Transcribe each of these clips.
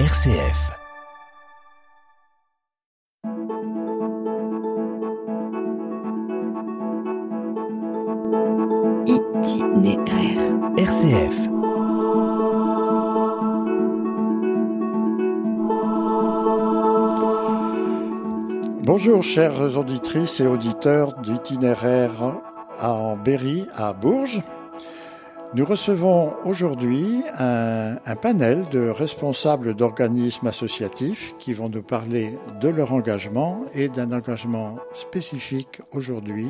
RCF. Itinéraire. RCF. Bonjour chères auditrices et auditeurs d'itinéraire en Berry à Bourges. Nous recevons aujourd'hui un, panel de responsables d'organismes associatifs qui vont nous parler de leur engagement et d'un engagement spécifique aujourd'hui.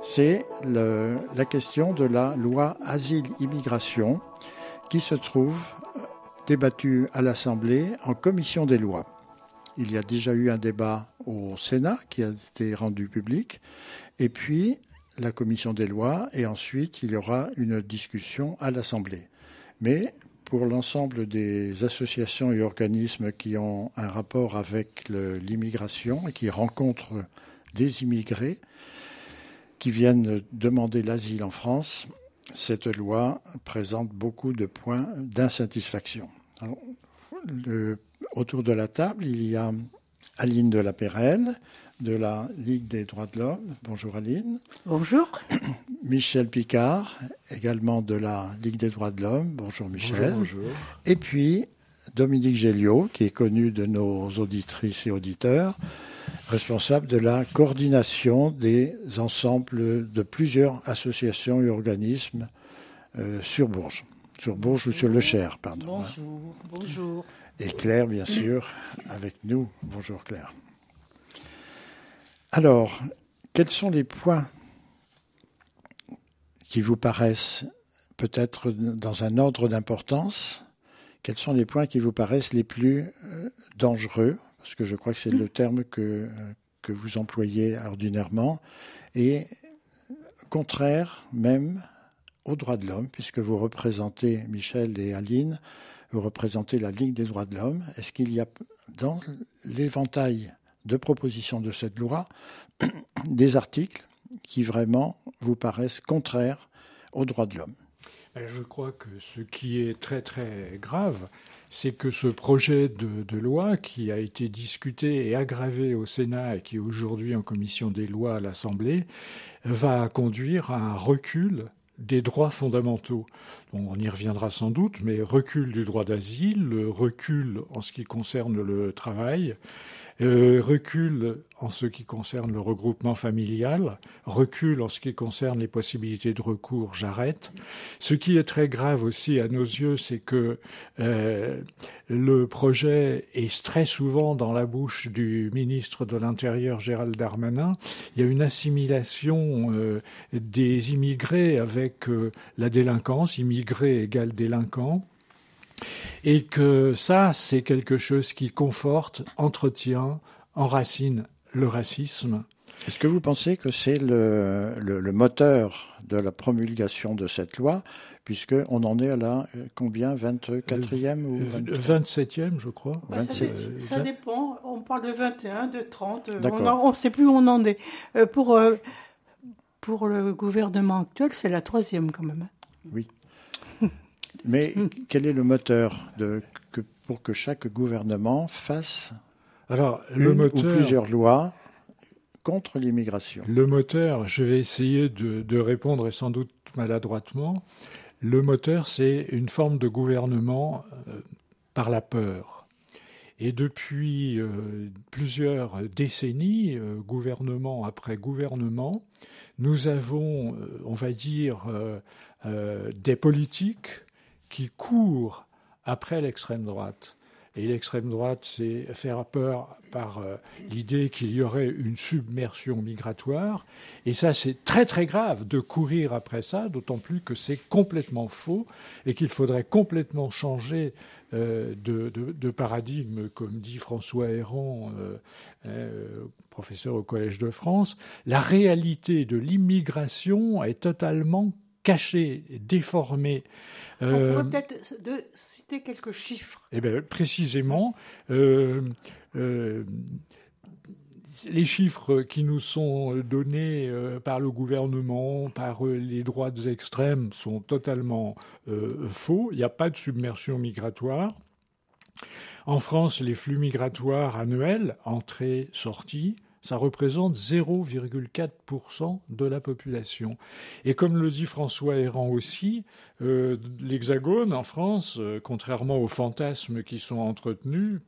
C'est la question de la loi asile-immigration qui se trouve débattue à l'Assemblée en commission des lois. Il y a déjà eu un débat au Sénat qui a été rendu public, et puis la commission des lois, et ensuite il y aura une discussion à l'Assemblée. Mais pour l'ensemble des associations et organismes qui ont un rapport avec l'immigration et qui rencontrent des immigrés qui viennent demander l'asile en France, cette loi présente beaucoup de points d'insatisfaction. Autour de la table, il y a Aline de la Pérelle de la Ligue des droits de l'homme. Bonjour Aline. Bonjour. Michel Picard, également de la Ligue des droits de l'homme. Bonjour Michel. Et puis Dominique Géliot, qui est connu de nos auditrices et auditeurs, responsable de la coordination des ensembles de plusieurs associations et organismes euh, sur Bourges. Sur Bourges ou sur le Cher, pardon. hein. Bonjour. Bonjour. Et Claire, bien sûr, avec nous. Bonjour Claire. Alors, quels sont les points qui vous paraissent peut-être dans un ordre d'importance? Quels sont les points qui vous paraissent les plus euh, dangereux? Parce que je crois que c'est le terme que, euh, que vous employez ordinairement. Et contraire même aux droits de l'homme, puisque vous représentez, Michel et Aline, vous représentez la Ligue des droits de l'homme. Est-ce qu'il y a dans l'éventail de propositions de cette loi des articles qui vraiment vous paraissent contraires aux droits de l'homme Ben, Je crois que ce qui est très très grave, c'est que ce projet de, loi qui a été discuté et aggravé au Sénat et qui est aujourd'hui en commission des lois à l'Assemblée va conduire à un recul des droits fondamentaux. On y reviendra sans doute, mais recul du droit d'asile, recul en ce qui concerne le travail, euh, recul en ce qui concerne le regroupement familial, recul en ce qui concerne les possibilités de recours, j'arrête. Ce qui est très grave aussi à nos yeux, c'est que euh, le projet est très souvent dans la bouche du ministre de l'Intérieur Gérald Darmanin. Il y a une assimilation euh, des immigrés avec euh, la délinquance, immigrés égale délinquant. Et que ça, c'est quelque chose qui conforte, entretient, enracine le racisme. Est-ce que vous pensez que c'est le, le, le moteur de la promulgation de cette loi, puisqu'on en est à la euh, combien 24e ou 23? 27e, je crois. Bah, ça, 27. dé- ça dépend. On parle de 21, de 30. euh. On ne sait plus où on en est. Euh, pour, euh, pour le gouvernement actuel, c'est la troisième quand même. Oui. Mais quel est le moteur de, que, pour que chaque gouvernement fasse Alors, le une moteur, ou plusieurs lois contre l'immigration? Le moteur, je vais essayer de, de répondre et sans doute maladroitement. Le moteur, c'est une forme de gouvernement euh, par la peur. Et depuis euh, plusieurs décennies, euh, gouvernement après gouvernement, nous avons, on va dire, des politiques qui courent après l'extrême droite. Et l'extrême droite, c'est faire peur par euh, l'idée qu'il y aurait une submersion migratoire. Et ça, c'est très très grave de courir après ça, d'autant plus que c'est complètement faux et qu'il faudrait complètement changer euh, de, de- paradigme, comme dit François Héran, euh, professeur au Collège de France. La réalité de l'immigration est totalement cachée, déformée. On Euh, pourrait peut-être de- citer quelques chiffres. eh bien, précisément, euh, euh, les chiffres qui nous sont donnés euh, par le gouvernement, par euh, les droites extrêmes, sont totalement euh, faux. Il n'y a pas de submersion migratoire. En France, les flux migratoires annuels, entrées, sorties, ça représente 0,4% de la population. Et comme le dit François Héran aussi, euh, l'Hexagone en France, euh, contrairement aux fantasmes qui sont entretenus,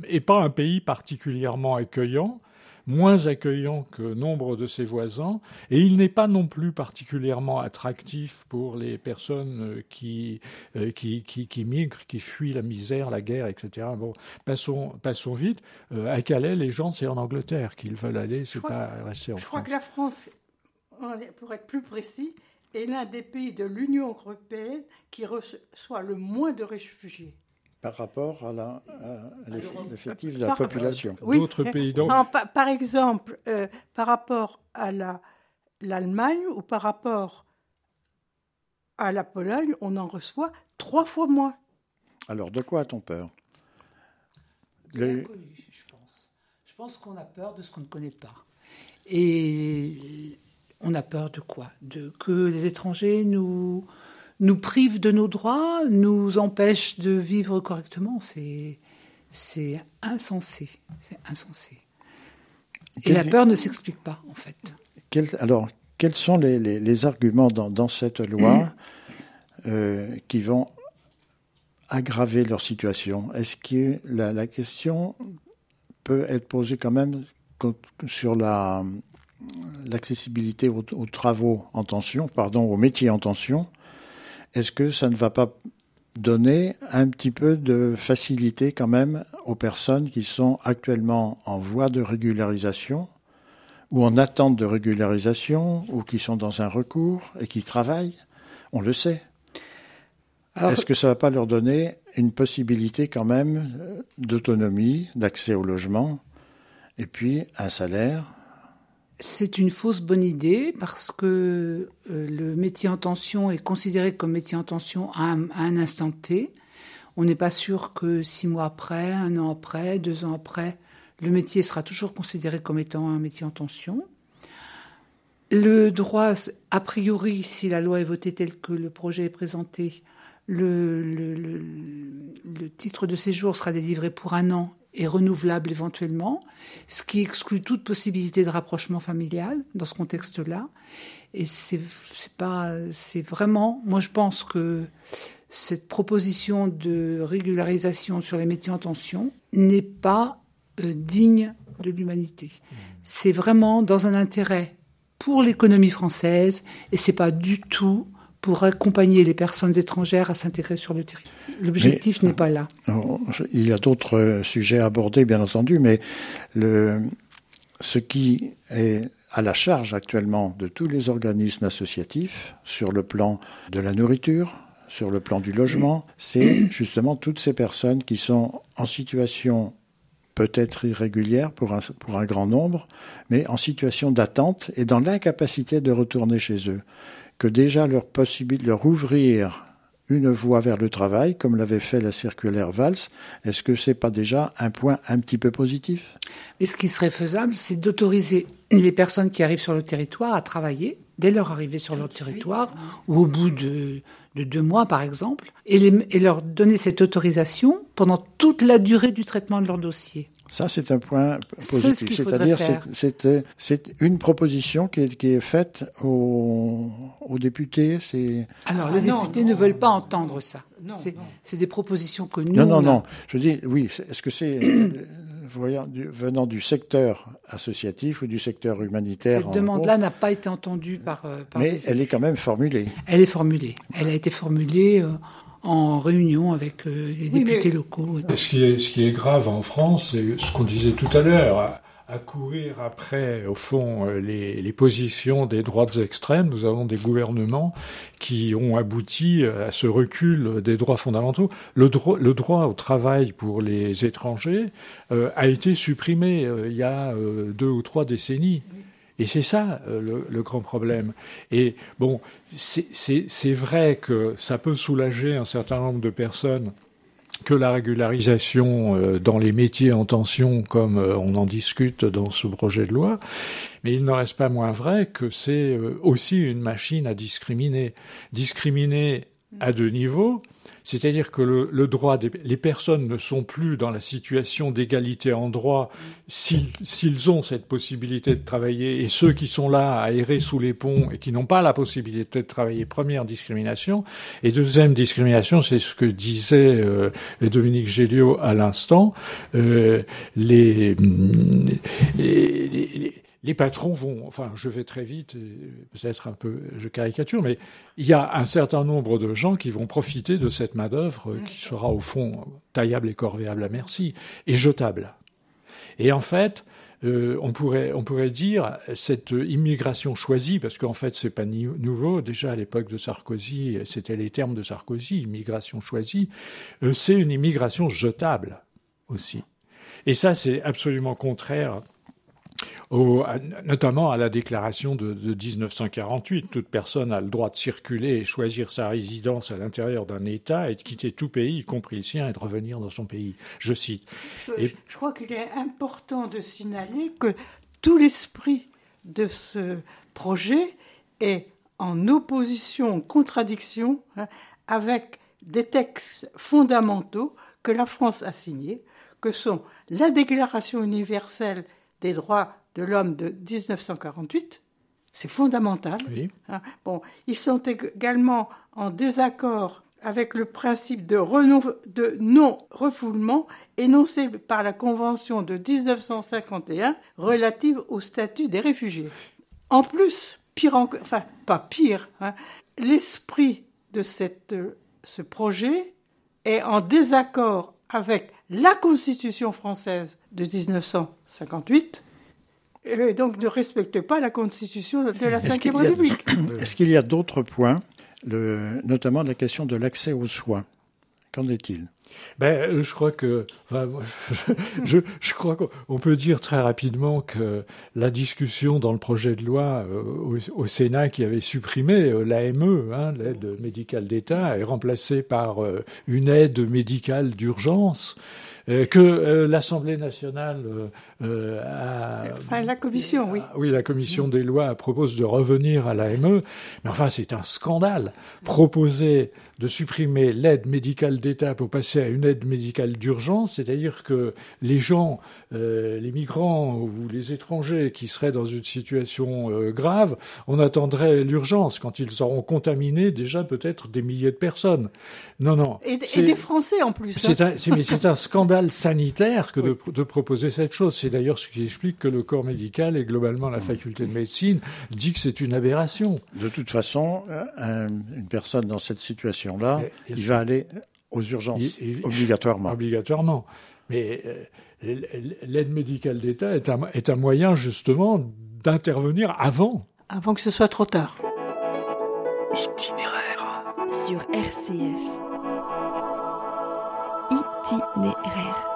n'est pas un pays particulièrement accueillant moins accueillant que nombre de ses voisins, et il n'est pas non plus particulièrement attractif pour les personnes euh, qui, euh, qui, qui, qui, migrent, qui fuient la misère, la guerre, etc. Bon, passons, passons vite. Euh, à Calais, les gens, c'est en Angleterre qu'ils veulent aller, c'est pas rester en je France. Je crois que la France, pour être plus précis, est l'un des pays de l'Union européenne qui reçoit le moins de réfugiés par rapport à l'effectif de la population. D'autres pays donc. par, exemple, euh, par rapport à l'Allemagne ou par rapport à la Pologne, on en reçoit trois fois moins. Alors, de quoi a-t-on peur? Je pense. Je pense qu'on a peur de ce qu'on ne connaît pas. Et on a peur de quoi? De que les étrangers nous nous prive de nos droits, nous empêche de vivre correctement. C'est, c'est insensé. C'est insensé. Et la peur ne s'explique pas, en fait. alors, quels sont les, arguments dans, cette loi euh, qui vont aggraver leur situation? Est-ce que la, question peut être posée quand même sur la, l'accessibilité aux, aux, travaux en tension, pardon, aux métiers en tension? Est-ce que ça ne va pas donner un petit peu de facilité quand même aux personnes qui sont actuellement en voie de régularisation ou en attente de régularisation ou qui sont dans un recours et qui travaillent? On le sait. Est-ce que ça ne va pas leur donner une possibilité quand même d'autonomie, d'accès au logement et puis un salaire c'est une fausse bonne idée parce que euh, le métier en tension est considéré comme métier en tension à un, instant T. On n'est pas sûr que six mois après, un an après, deux ans après, le métier sera toujours considéré comme étant un métier en tension. Le droit, a priori, si la loi est votée telle que le projet est présenté, le, le titre de séjour sera délivré pour un an et renouvelable éventuellement, ce qui exclut toute possibilité de rapprochement familial dans ce contexte-là. Et c'est pas, c'est vraiment, moi je pense que cette proposition de régularisation sur les métiers en tension n'est pas euh, digne de l'humanité. C'est vraiment dans un intérêt pour l'économie française et c'est pas du tout pour accompagner les personnes étrangères à s'intégrer sur le territoire. L'objectif n'est pas là. Euh, il y a d'autres sujets abordés, bien entendu, mais le, ce qui est à la charge actuellement de tous les organismes associatifs sur le plan de la nourriture, sur le plan du logement, c'est justement toutes ces personnes qui sont en situation peut-être irrégulière pour un, pour un grand nombre, mais en situation d'attente et dans l'incapacité de retourner chez eux que déjà leur possibilité, leur ouvrir une voie vers le travail, comme l'avait fait la circulaire Valls, est-ce que c'est pas déjà un point un petit peu positif? Mais ce qui serait faisable, c'est d'autoriser les personnes qui arrivent sur le territoire à travailler dès leur arrivée sur leur territoire ou au bout de, deux mois, par exemple, et, et leur donner cette autorisation pendant toute la durée du traitement de leur dossier. Ça, c'est un point positif. C'est-à-dire, c'est une proposition qui est, qui est faite aux, aux députés. C'est alors les ah députés ne veulent pas entendre ça. C'est des propositions que nous. Non, non, non. Je dis oui. Est-ce que c'est voyant, venant du secteur associatif ou du secteur humanitaire Cette demande-là n'a pas été entendue par. Euh, par Mais elle est quand même formulée. Elle est formulée. Elle a été formulée. Euh, en réunion avec euh, les députés locaux. ce, qui est, ce qui est grave en France, c'est ce qu'on disait tout à l'heure, à, courir après, au fond, euh, les, les, positions des droites extrêmes. Nous avons des gouvernements qui ont abouti à ce recul des droits fondamentaux. Le, droit, le droit au travail pour les étrangers euh, a été supprimé il y a deux ou trois décennies. Et c'est ça euh, le, grand problème. Et bon, c'est vrai que ça peut soulager un certain nombre de personnes que la régularisation euh, dans les métiers en tension, comme euh, on en discute dans ce projet de loi, mais il n'en reste pas moins vrai que c'est aussi une machine à discriminer. Discriminer à deux niveaux. C'est-à-dire que le, droit, des, les personnes ne sont plus dans la situation d'égalité en droit s'ils ont cette possibilité de travailler, et ceux qui sont là à errer sous les ponts et qui n'ont pas la possibilité de travailler, première discrimination. Et deuxième discrimination, c'est ce que disait euh, Dominique Géliot à l'instant, euh, les, les les patrons vont, enfin, je vais très vite, peut-être un peu, je caricature, mais il y a un certain nombre de gens qui vont profiter de cette main-d'œuvre qui sera au fond taillable et corvéable à merci et jetable. Et en fait, euh, on pourrait on pourrait dire cette immigration choisie parce qu'en fait c'est pas nouveau. Déjà à l'époque de Sarkozy c'était les termes de Sarkozy immigration choisie euh, c'est une immigration jetable aussi. Et ça c'est absolument contraire notamment à la déclaration de, 1948. Toute personne a le droit de circuler et choisir sa résidence à l'intérieur d'un État et de quitter tout pays, y compris le sien, et de revenir dans son pays. Je cite. Je, je crois qu'il est important de signaler que tout l'esprit de ce projet est en opposition, en contradiction hein, avec des textes fondamentaux que la France a signés, que sont la Déclaration universelle des droits de l'homme de 1948, c'est fondamental. Hein. Bon, ils sont également en désaccord avec le principe de, de non-refoulement énoncé par la Convention de 1951 relative au statut des réfugiés. En plus, pire enfin pas pire, hein, l'esprit de cette, ce projet est en désaccord avec la Constitution française de 1958 et donc ne respecte pas la Constitution de la Ve République. Est-ce qu'il y a d'autres points, le, notamment la question de l'accès aux soins? Qu'en est-il? Ben, euh, je crois que, enfin, je, je, crois qu'on peut dire très rapidement que la discussion dans le projet de loi euh, au, Sénat qui avait supprimé euh, l'AME, hein, l'aide médicale d'État, est remplacée par une aide médicale d'urgence. que l'Assemblée nationale a, enfin, la commission, oui. oui, la commission des lois propose de revenir à l'AME, mais enfin c'est un scandale. Proposer de supprimer l'aide médicale d'État pour passer à une aide médicale d'urgence, c'est-à-dire que les gens, euh, les migrants ou les étrangers qui seraient dans une situation euh, grave, on attendrait l'urgence quand ils seront contaminés déjà peut-être des milliers de personnes. Non, non. Et, des Français en plus. C'est hein. mais c'est un scandale sanitaire que de, de, proposer cette chose. C'est d'ailleurs ce qui explique que le corps médical et globalement la faculté de médecine dit que c'est une aberration. De toute façon, euh, une personne dans cette situation là il va aller aux urgences, obligatoirement. Obligatoirement. Mais euh, l'aide médicale d'État est un, est un moyen justement d'intervenir avant. Avant que ce soit trop tard. Itinéraire. Sur RCF. Itinéraire.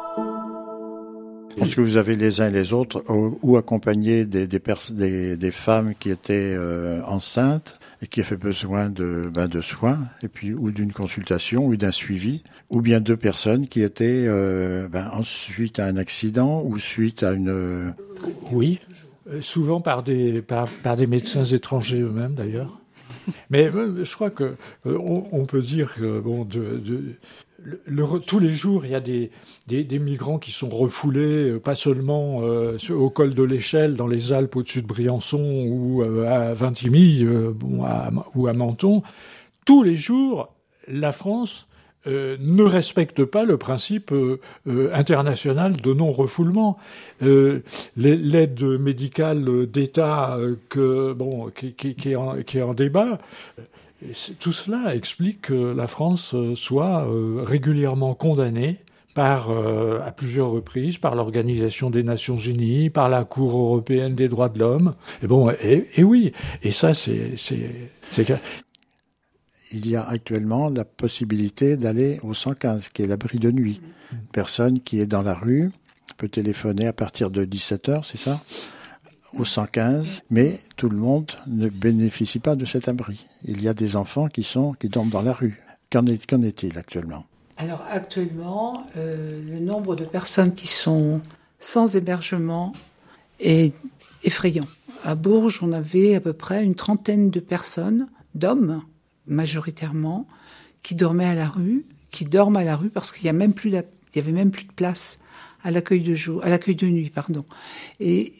Est-ce que vous avez les uns et les autres ou, accompagné des, des, des, femmes qui étaient euh, enceintes et qui avaient besoin de, ben, de soins, et puis ou d'une consultation ou d'un suivi, ou bien deux personnes qui étaient euh, ben, suite à un accident ou suite à une... Oui, euh, souvent par des, par, par des médecins étrangers eux-mêmes d'ailleurs. Mais je crois que on, peut dire que bon, de, de, tous les jours, il y a des, des, migrants qui sont refoulés, euh, pas seulement euh, au col de l'Échelle, dans les Alpes au-dessus de Briançon ou euh, à Vintimille ou à Menton. Tous les jours, la France ne respecte pas le principe international de non-refoulement. L'aide médicale d'État que bon qui, qui, qui, est en, qui est en débat tout cela explique que la France euh, soit euh, régulièrement condamnée par, euh, à plusieurs reprises par l'Organisation des Nations Unies, par la Cour européenne des droits de l'homme. Et bon, et, oui, et ça, c'est, c'est, Il y a actuellement la possibilité d'aller au 115, qui est l'abri de nuit. Une personne qui est dans la rue peut téléphoner à partir de 17 heures, c'est ça? Au 115, mais tout le monde ne bénéficie pas de cet abri. Il y a des enfants qui sont qui dorment dans la rue. Qu'en est, qu'en est-il actuellement? Alors actuellement, euh, le nombre de personnes qui sont sans hébergement est effrayant. À Bourges, on avait à peu près une trentaine de personnes, d'hommes majoritairement, qui dormaient à la rue, qui dorment à la rue parce qu'il y a même plus, il y avait même plus de place à l'accueil de de nuit, pardon. Et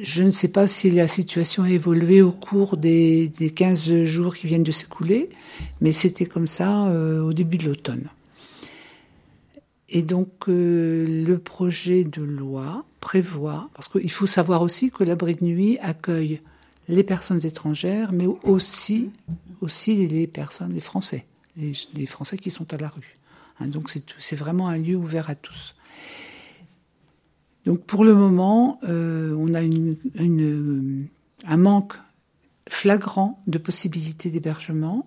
je ne sais pas si la situation a évolué au cours des, des 15 jours qui viennent de s'écouler, mais c'était comme ça euh, au début de l'automne. Et donc euh, le projet de loi prévoit, parce qu'il faut savoir aussi que l'abri de nuit accueille les personnes étrangères, mais aussi, aussi les personnes, les Français, les, Français qui sont à la rue. Hein, donc c'est vraiment un lieu ouvert à tous. Donc pour le moment, euh, on a un manque flagrant de possibilités d'hébergement.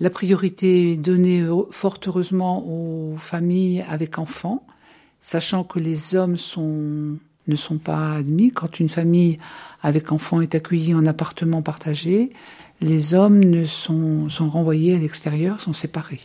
La priorité est donnée fort heureusement aux familles avec enfants, sachant que les hommes ne sont pas admis. Quand une famille avec enfants est accueillie en appartement partagé, les hommes ne sont renvoyés à l'extérieur, sont séparés.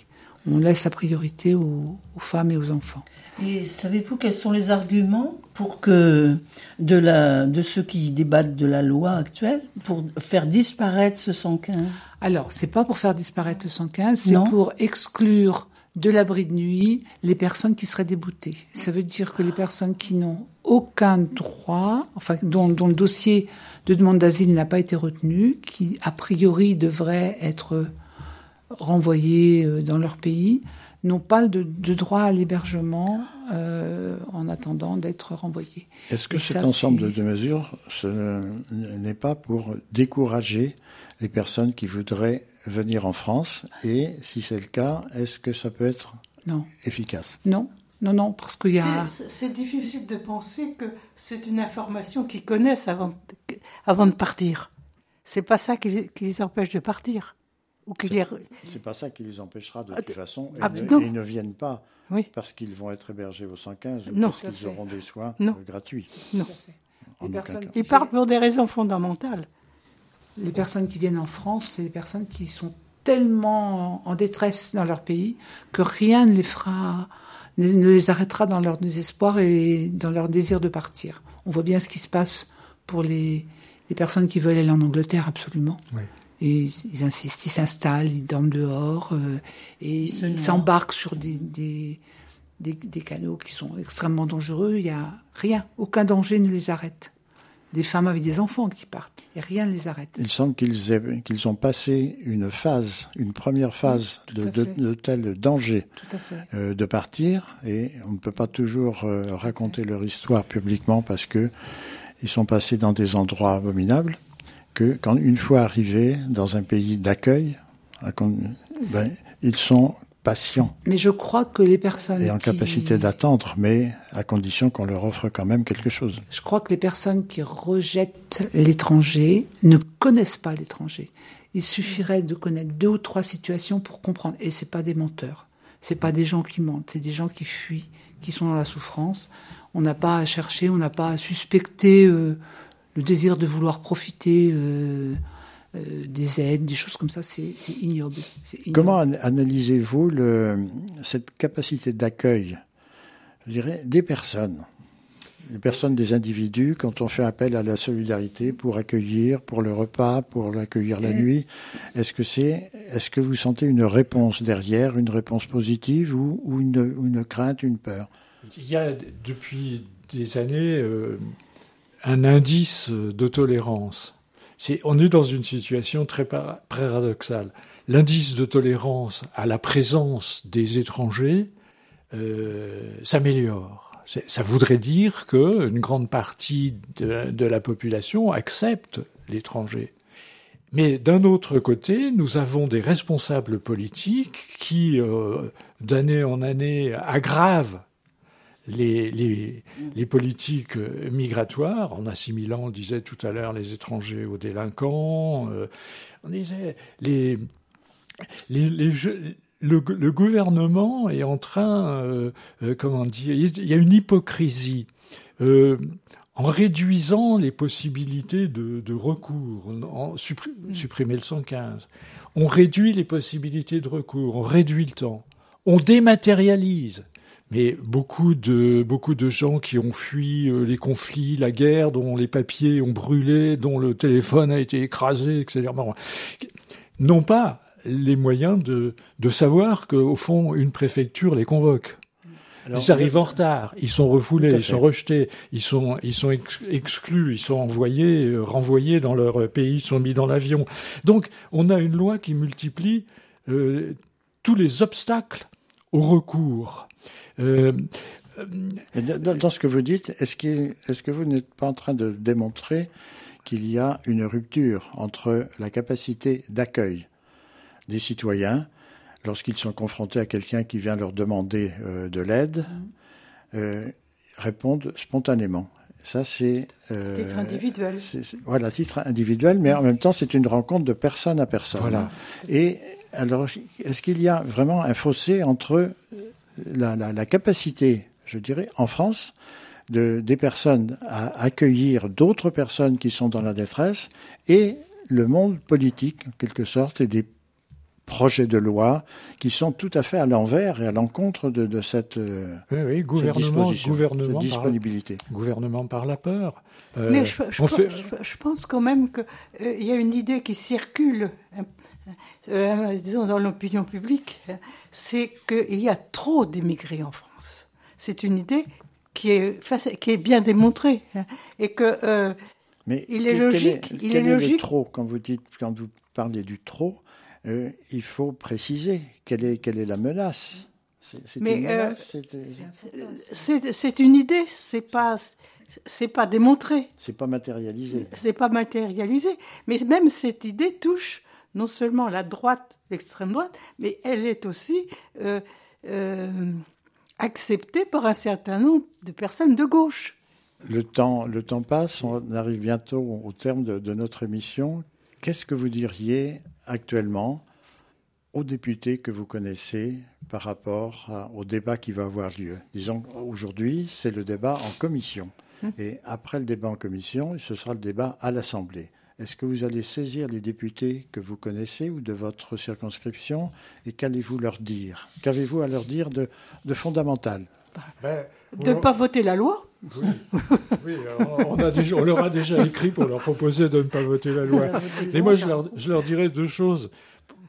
On laisse la priorité aux, aux femmes et aux enfants. Et savez-vous quels sont les arguments pour que de, la, de ceux qui débattent de la loi actuelle pour faire disparaître ce 115 Alors, c'est pas pour faire disparaître ce 115, c'est pour exclure de l'abri de nuit les personnes qui seraient déboutées. Ça veut dire que les personnes qui n'ont aucun droit, enfin dont, dont le dossier de demande d'asile n'a pas été retenu, qui a priori devraient être renvoyées euh, dans leur pays, n'ont pas de, droit à l'hébergement euh, en attendant d'être renvoyés. Est-ce que cet ensemble de mesures ce n'est pas pour décourager les personnes qui voudraient venir en France Et si c'est le cas, est-ce que ça peut être non. efficace? Non, non, non, parce qu'il y a. C'est difficile de penser que c'est une information qu'ils connaissent avant, avant de partir. C'est pas ça qui les empêche de partir. C'est pas ça qui les empêchera de ah, toute façon. Ah, ils ne viennent pas parce qu'ils vont être hébergés au 115 ou parce qu'ils auront des soins euh, gratuits. Non. Ils partent pour des raisons fondamentales. Les personnes qui viennent en France, c'est des personnes qui sont tellement en détresse dans leur pays que rien ne les fera, ne les arrêtera dans leur désespoir et dans leur désir de partir. On voit bien ce qui se passe pour les, les personnes qui veulent aller en Angleterre, absolument. Oui. Et ils insistent, ils s'installent, ils dorment dehors euh, et ils s'embarquent sur des, des, des, canaux qui sont extrêmement dangereux. Il n'y a rien, aucun danger ne les arrête. Des femmes avec des enfants qui partent, et rien ne les arrête. Il semble qu'ils qu'ils ont passé une phase, une première phase de, de, tel danger euh, de partir, et on ne peut pas toujours euh, raconter leur histoire publiquement parce que ils sont passés dans des endroits abominables que quand une fois arrivés dans un pays d'accueil, ben, ils sont patients. Mais je crois que les personnes et en capacité d'attendre, mais à condition qu'on leur offre quand même quelque chose. Je crois que les personnes qui rejettent l'étranger ne connaissent pas l'étranger. Il suffirait de connaître deux ou trois situations pour comprendre. Et c'est pas des menteurs. C'est pas des gens qui mentent. C'est des gens qui fuient, qui sont dans la souffrance. On n'a pas à chercher, on n'a pas à suspecter. Euh, le désir de vouloir profiter euh, euh, des aides, des choses comme ça, c'est ignoble, Comment analysez-vous cette capacité d'accueil, je dirais, des personnes? Les personnes des individus, quand on fait appel à la solidarité pour accueillir, pour le repas, pour l'accueillir la nuit, est-ce que c'est, est-ce que vous sentez une réponse derrière, une réponse positive ou, une, une, crainte, une peur? Il y a depuis des années euh, un indice de tolérance. on est dans une situation très paradoxale. L'indice de tolérance à la présence des étrangers euh, s'améliore. Ça voudrait dire qu'une grande partie de, la population accepte l'étranger. Mais d'un autre côté, nous avons des responsables politiques qui, euh, d'année en année, aggravent les, les, les, politiques migratoires, en assimilant, on disait tout à l'heure, les étrangers aux délinquants, euh, on disait les, les, le, le, gouvernement est en train, euh, euh, comment dire, il y a une hypocrisie. Euh, en réduisant les possibilités de, de recours, en supprimer le 115, on réduit les possibilités de recours, on réduit le temps, on dématérialise mais beaucoup de beaucoup de gens qui ont fui euh, les conflits, la guerre, dont les papiers ont brûlé, dont le téléphone a été écrasé, etc. n'ont pas les moyens de, de savoir qu'au fond, une préfecture les convoque. ils arrivent en retard, ils sont refoulés, ils sont rejetés, ils sont, ils sont exclus, ils sont envoyés, euh, renvoyés dans leur pays, ils sont mis dans l'avion. Donc, on a une loi qui multiplie euh, tous les obstacles au recours. Euh, dans, dans, ce que vous dites, est-ce est, est que vous n'êtes pas en train de démontrer qu'il y a une rupture entre la capacité d'accueil des citoyens lorsqu'ils sont confrontés à quelqu'un qui vient leur demander euh, de l'aide, mmh. euh, répondent spontanément? Ça, c'est euh, titre individuel. voilà, titre individuel, mais en même temps, c'est une rencontre de personne à personne. Voilà. Et alors, est-ce qu'il y a vraiment un fossé entre la, la, la capacité, je dirais, en France, de, des personnes à accueillir d'autres personnes qui sont dans la détresse et le monde politique, en quelque sorte, et des projets de loi qui sont tout à fait à l'envers et à l'encontre de, de, cette, euh, oui, oui, gouvernement, gouvernement disponibilité. Par, gouvernement par la peur. Euh, Mais je, je, pense, fait... je, pense, quand même qu'il euh, y a une idée qui circule, euh, disons, dans l'opinion publique, c'est qu'il y a trop d'immigrés en France. C'est une idée qui est, qui est bien démontrée hein, et que euh, Mais il est logique. Quel est, il est, logique. Le trop quand vous dites, quand vous parlez du trop, euh, il faut préciser quelle est, quelle est la menace. C'est une, euh, une idée, c'est pas c'est pas démontré. C'est pas matérialisé. C'est pas matérialisé, mais même cette idée touche non seulement la droite, l'extrême droite, mais elle est aussi euh, euh, acceptée par un certain nombre de personnes de gauche. Le temps, le temps passe, on arrive bientôt au terme de, de notre émission. Qu'est-ce que vous diriez actuellement aux députés que vous connaissez par rapport à, au débat qui va avoir lieu? Disons aujourd'hui, c'est le débat en commission. Hum. Et après le débat en commission, ce sera le débat à l'Assemblée. Est-ce que vous allez saisir les députés que vous connaissez ou de votre circonscription et qu'allez-vous leur dire? Qu'avez-vous à leur dire de, de fondamental? Ben, De ne pas voter la loi oui, oui on, a déjà, on, leur a déjà écrit pour leur proposer de ne pas voter la loi. Et moi, je leur, je leur dirais deux choses.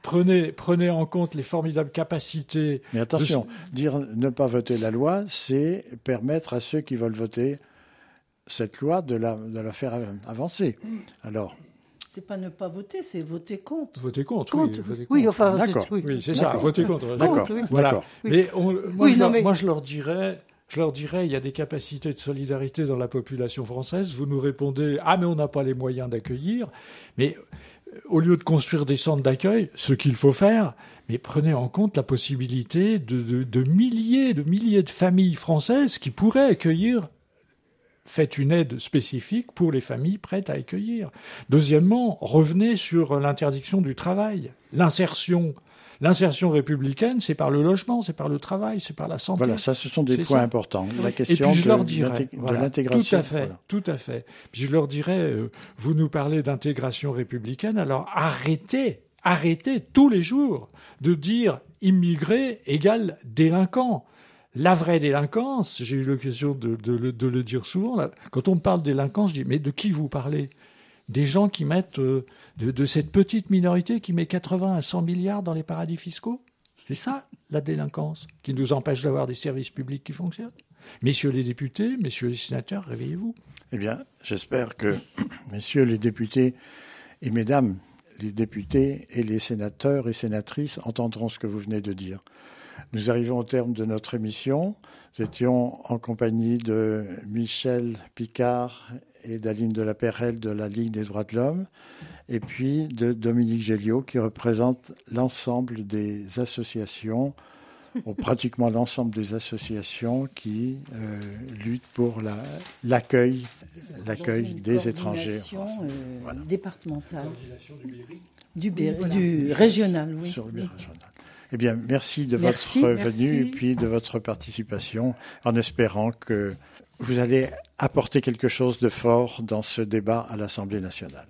Prenez, prenez en compte les formidables capacités. Mais attention, de... dire ne pas voter la loi, c'est permettre à ceux qui veulent voter cette loi de la, de la faire avancer. Alors. C'est pas ne pas voter, c'est voter contre. Voter contre, contre. oui. Voter contre. Oui, enfin, d'accord. Oui, oui c'est ça, voter contre. D'accord. Voilà. Mais, on, moi, je leur, mais... moi, je leur dirais, je leur dirais, il y a des capacités de solidarité dans la population française. Vous nous répondez, ah, mais on n'a pas les moyens d'accueillir. Mais au lieu de construire des centres d'accueil, ce qu'il faut faire, mais prenez en compte la possibilité de, de, de milliers, de milliers de familles françaises qui pourraient accueillir faites une aide spécifique pour les familles prêtes à accueillir. Deuxièmement, revenez sur l'interdiction du travail, l'insertion. L'insertion républicaine, c'est par le logement, c'est par le travail, c'est par la santé. Voilà, ça, ce sont des points ça. importants. La question Et puis je de, leur dirais, de voilà, l'intégration. Tout à fait, voilà. tout à fait. Puis je leur dirais, euh, vous nous parlez d'intégration républicaine, alors arrêtez, arrêtez tous les jours de dire immigré égale délinquant la vraie délinquance, j'ai eu l'occasion de, le dire souvent, quand on parle délinquance, je dis, mais de qui vous parlez? Des gens qui mettent, euh, de, de, cette petite minorité qui met 80 à 100 milliards dans les paradis fiscaux? C'est ça, la délinquance, qui nous empêche d'avoir des services publics qui fonctionnent? Messieurs les députés, messieurs les sénateurs, réveillez-vous. Eh bien, j'espère que, messieurs les députés et mesdames les députés et les sénateurs et sénatrices entendront ce que vous venez de dire. Nous arrivons au terme de notre émission. Nous étions en compagnie de Michel Picard et d'Aline de la Perrelle de la Ligue des droits de l'homme, et puis de Dominique Géliot qui représente l'ensemble des associations, ou pratiquement l'ensemble des associations qui euh, luttent pour l'accueil la, l'accueil des étrangers. Euh, voilà. départementale. Du, Berry, du régional, oui. Sur le régional. Eh bien, merci de merci, votre venue et puis de votre participation, en espérant que vous allez apporter quelque chose de fort dans ce débat à l'Assemblée nationale.